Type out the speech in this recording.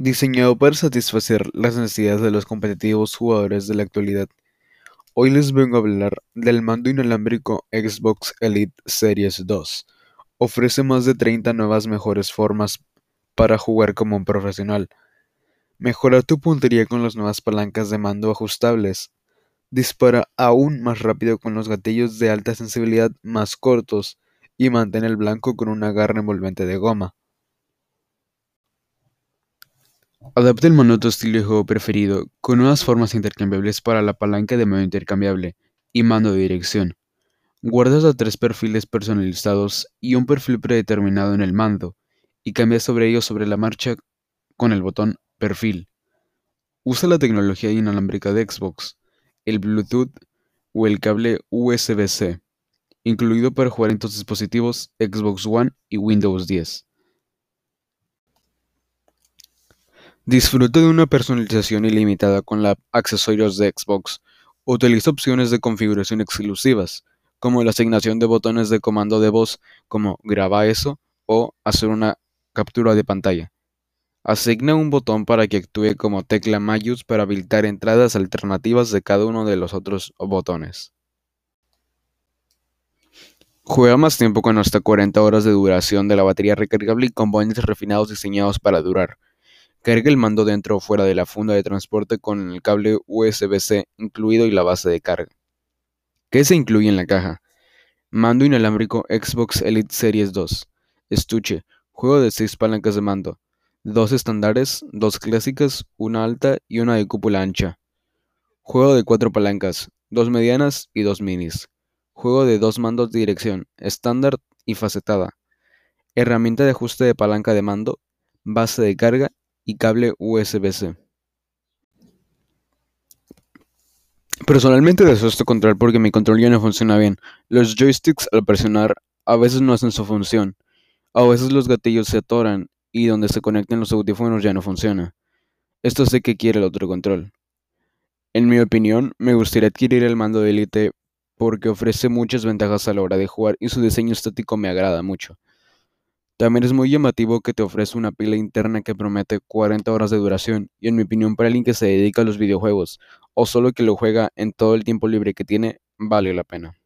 Diseñado para satisfacer las necesidades de los competitivos jugadores de la actualidad, hoy les vengo a hablar del mando inalámbrico Xbox Elite Series 2. Ofrece más de 30 nuevas mejores formas para jugar como un profesional. Mejora tu puntería con las nuevas palancas de mando ajustables. Dispara aún más rápido con los gatillos de alta sensibilidad más cortos y mantén el blanco con un agarre envolvente de goma. Adapta el mando a tu estilo de juego preferido, con nuevas formas intercambiables para la palanca de mando intercambiable y mando de dirección. Guardas a tres perfiles personalizados y un perfil predeterminado en el mando, y cambias sobre ellos sobre la marcha con el botón Perfil. Usa la tecnología inalámbrica de Xbox, el Bluetooth o el cable USB-C, incluido para jugar en tus dispositivos Xbox One y Windows 10. Disfruta de una personalización ilimitada con la accesorios de Xbox. Utiliza opciones de configuración exclusivas, como la asignación de botones de comando de voz como graba eso o hacer una captura de pantalla. Asigna un botón para que actúe como tecla Mayus para habilitar entradas alternativas de cada uno de los otros botones. Juega más tiempo con hasta 40 horas de duración de la batería recargable y componentes refinados diseñados para durar. Carga el mando dentro o fuera de la funda de transporte con el cable USB-C incluido y la base de carga. ¿Qué se incluye en la caja? Mando inalámbrico Xbox Elite Series 2. Estuche. Juego de 6 palancas de mando. Dos estándares, dos clásicas, una alta y una de cúpula ancha. Juego de 4 palancas, dos medianas y dos minis. Juego de dos mandos de dirección, estándar y facetada. Herramienta de ajuste de palanca de mando, base de carga y cable USB-C. Personalmente deseo este control porque mi control ya no funciona bien. Los joysticks al presionar a veces no hacen su función. A veces los gatillos se atoran y donde se conectan los audífonos ya no funciona. Esto sé que quiere el otro control. En mi opinión, me gustaría adquirir el mando de Elite porque ofrece muchas ventajas a la hora de jugar y su diseño estático me agrada mucho. También es muy llamativo que te ofrece una pila interna que promete 40 horas de duración y en mi opinión para alguien que se dedica a los videojuegos o solo que lo juega en todo el tiempo libre que tiene, vale la pena.